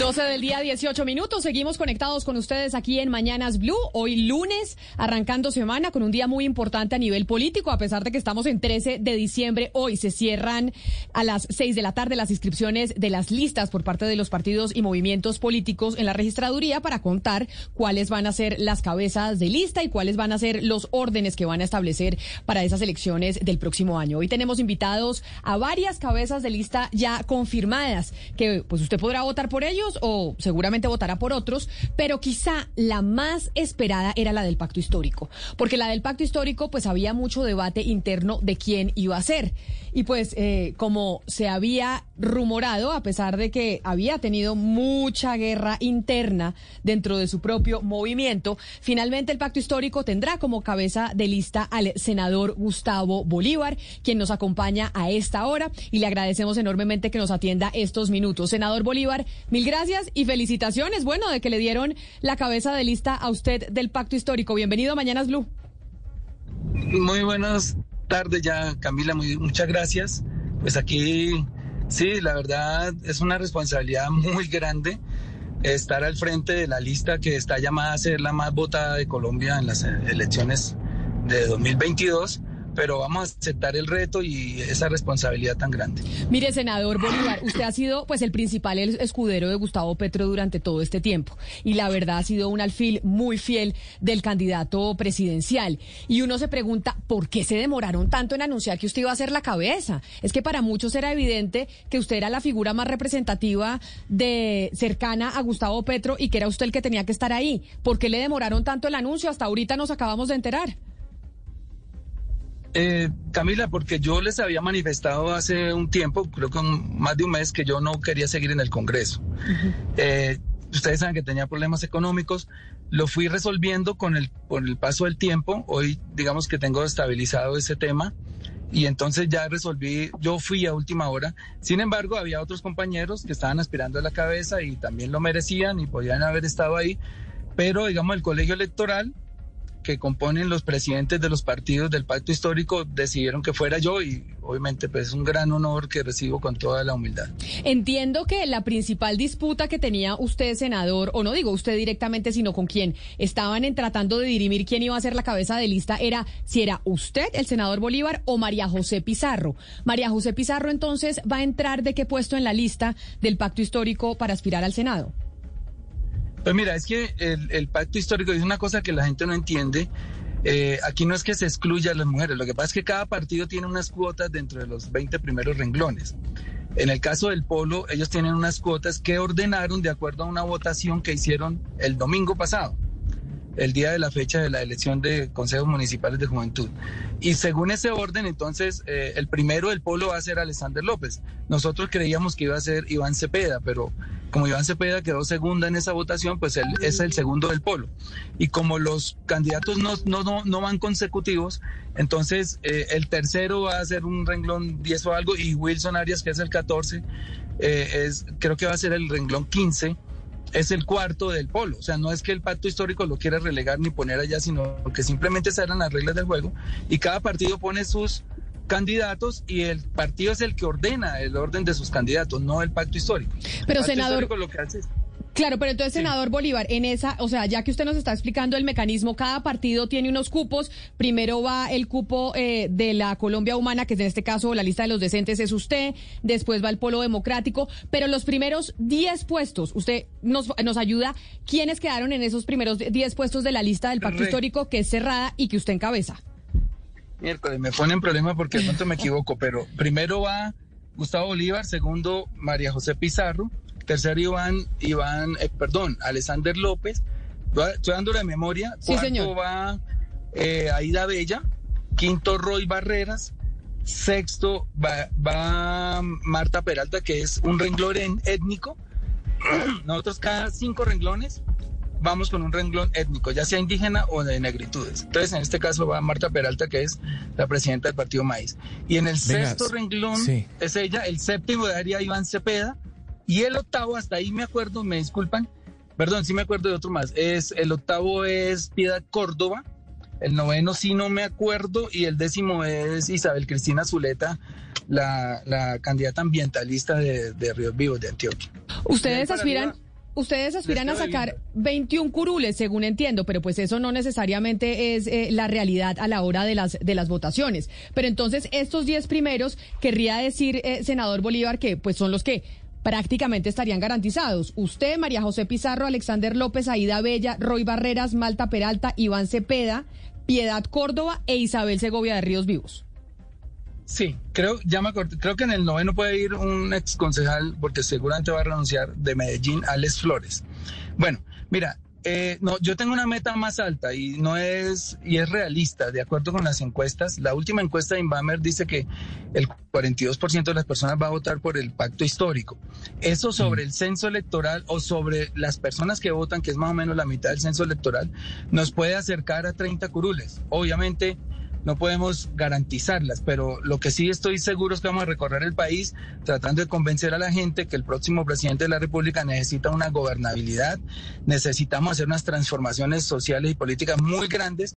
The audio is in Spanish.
12 del día, 18 minutos. Seguimos conectados con ustedes aquí en Mañanas Blue. Hoy lunes, arrancando semana con un día muy importante a nivel político, a pesar de que estamos en 13 de diciembre. Hoy se cierran a las 6 de la tarde las inscripciones de las listas por parte de los partidos y movimientos políticos en la registraduría para contar cuáles van a ser las cabezas de lista y cuáles van a ser los órdenes que van a establecer para esas elecciones del próximo año. Hoy tenemos invitados a varias cabezas de lista ya confirmadas, que pues usted podrá votar por ellos o seguramente votará por otros, pero quizá la más esperada era la del pacto histórico, porque la del pacto histórico pues había mucho debate interno de quién iba a ser. Y pues eh, como se había rumorado, a pesar de que había tenido mucha guerra interna dentro de su propio movimiento, finalmente el pacto histórico tendrá como cabeza de lista al senador Gustavo Bolívar, quien nos acompaña a esta hora y le agradecemos enormemente que nos atienda estos minutos. Senador Bolívar, mil gracias y felicitaciones, bueno, de que le dieron la cabeza de lista a usted del pacto histórico. Bienvenido a Mañanas Blue. Muy buenas tardes ya, Camila, muchas gracias. Pues aquí, sí, la verdad es una responsabilidad muy grande estar al frente de la lista que está llamada a ser la más votada de Colombia en las elecciones de 2022 pero vamos a aceptar el reto y esa responsabilidad tan grande. Mire, senador Bolívar, usted ha sido pues el principal escudero de Gustavo Petro durante todo este tiempo y la verdad ha sido un alfil muy fiel del candidato presidencial y uno se pregunta por qué se demoraron tanto en anunciar que usted iba a ser la cabeza. Es que para muchos era evidente que usted era la figura más representativa de cercana a Gustavo Petro y que era usted el que tenía que estar ahí. ¿Por qué le demoraron tanto el anuncio? Hasta ahorita nos acabamos de enterar. Eh, Camila, porque yo les había manifestado hace un tiempo, creo que más de un mes, que yo no quería seguir en el Congreso. Eh, ustedes saben que tenía problemas económicos, lo fui resolviendo con el, con el paso del tiempo. Hoy, digamos que tengo estabilizado ese tema y entonces ya resolví, yo fui a última hora. Sin embargo, había otros compañeros que estaban aspirando a la cabeza y también lo merecían y podían haber estado ahí, pero digamos el colegio electoral que componen los presidentes de los partidos del pacto histórico decidieron que fuera yo y obviamente pues es un gran honor que recibo con toda la humildad. Entiendo que la principal disputa que tenía usted, senador, o no digo usted directamente, sino con quien estaban en tratando de dirimir quién iba a ser la cabeza de lista era si era usted, el senador Bolívar, o María José Pizarro. María José Pizarro entonces va a entrar de qué puesto en la lista del pacto histórico para aspirar al Senado. Pues mira, es que el, pacto histórico es una cosa que la gente no entiende. Eh, aquí no es que se excluya a las mujeres, lo que pasa es que cada partido tiene unas cuotas dentro de los 20 primeros renglones. En el caso del Polo, ellos tienen unas cuotas que ordenaron de acuerdo a una votación que hicieron el domingo pasado el día de la fecha de la elección de consejos municipales de juventud. Y según ese orden, entonces, eh, el primero del polo va a ser Alexander López. Nosotros creíamos que iba a ser Iván Cepeda, pero como Iván Cepeda quedó segunda en esa votación, pues él es el segundo del polo. Y como los candidatos no, no, no, van consecutivos, entonces eh, el tercero va a ser un renglón 10 o algo, y Wilson Arias, que es el 14, eh, es, creo que va a ser el renglón 15 es el cuarto del polo. O sea, no es que el pacto histórico lo quiera relegar ni poner allá, sino que simplemente se eran las reglas del juego y cada partido pone sus candidatos y el partido es el que ordena el orden de sus candidatos, no el pacto histórico. Pero, senador. Lo que hace Claro, pero entonces, senador Bolívar, en esa, o sea, ya que usted nos está explicando el mecanismo, cada partido tiene unos cupos. Primero va el cupo eh, de la Colombia Humana, que es en este caso la lista de los decentes es usted. Después va el Polo Democrático. Pero los primeros 10 puestos, usted nos, nos ayuda. ¿Quiénes quedaron en esos primeros 10 puestos de la lista del Pacto Histórico que es cerrada y que usted encabeza? Miércoles, me pone en problema porque de pronto me equivoco, pero primero va Gustavo Bolívar, segundo María José Pizarro tercero Iván, Iván, eh, perdón, Alexander López, estoy dando la memoria, sí, señor. va eh, Aida Bella, quinto Roy Barreras, sexto va, Marta Peralta, que es un renglón étnico. Nosotros cada cinco renglones vamos con un renglón étnico, ya sea indígena o de negritudes. Entonces, en este caso va Marta Peralta, que es la presidenta del Partido Maíz. Y en el sexto renglón es ella, el séptimo daría Iván Cepeda, y el octavo, hasta ahí me acuerdo, me disculpan, perdón, sí me acuerdo de otro más. Es, el octavo es Piedad Córdoba, el noveno sí no me acuerdo, y el décimo es Isabel Cristina Zuleta, la, candidata ambientalista de, Ríos Vivos de Antioquia. ¿Ustedes aspiran? Ustedes aspiran a sacar 21 curules, según entiendo, pero pues eso no necesariamente es eh, la realidad a la hora de las, de las votaciones. Pero entonces estos 10 primeros, querría decir, eh, senador Bolívar, que pues son los que prácticamente estarían garantizados. Usted, María José Pizarro, Alexander López, Aida Bella, Roy Barreras, Malta Peralta, Iván Cepeda, Piedad Córdoba e Isabel Segovia de Ríos Vivos. Sí, creo, ya me creo que en el noveno puede ir un ex concejal, porque seguramente va a renunciar, de Medellín, Alex Flores. Bueno, mira, eh, no, yo tengo una meta más alta y no es y es realista, de acuerdo con las encuestas. La última encuesta de Inbamer dice que el 42% de las personas va a votar por el pacto histórico. Eso sobre el censo electoral o sobre las personas que votan, que es más o menos la mitad del censo electoral, nos puede acercar a 30 curules. Obviamente no podemos garantizarlas, pero lo que sí estoy seguro es que vamos a recorrer el país tratando de convencer a la gente que el próximo presidente de la República necesita una gobernabilidad, necesitamos hacer unas transformaciones sociales y políticas muy grandes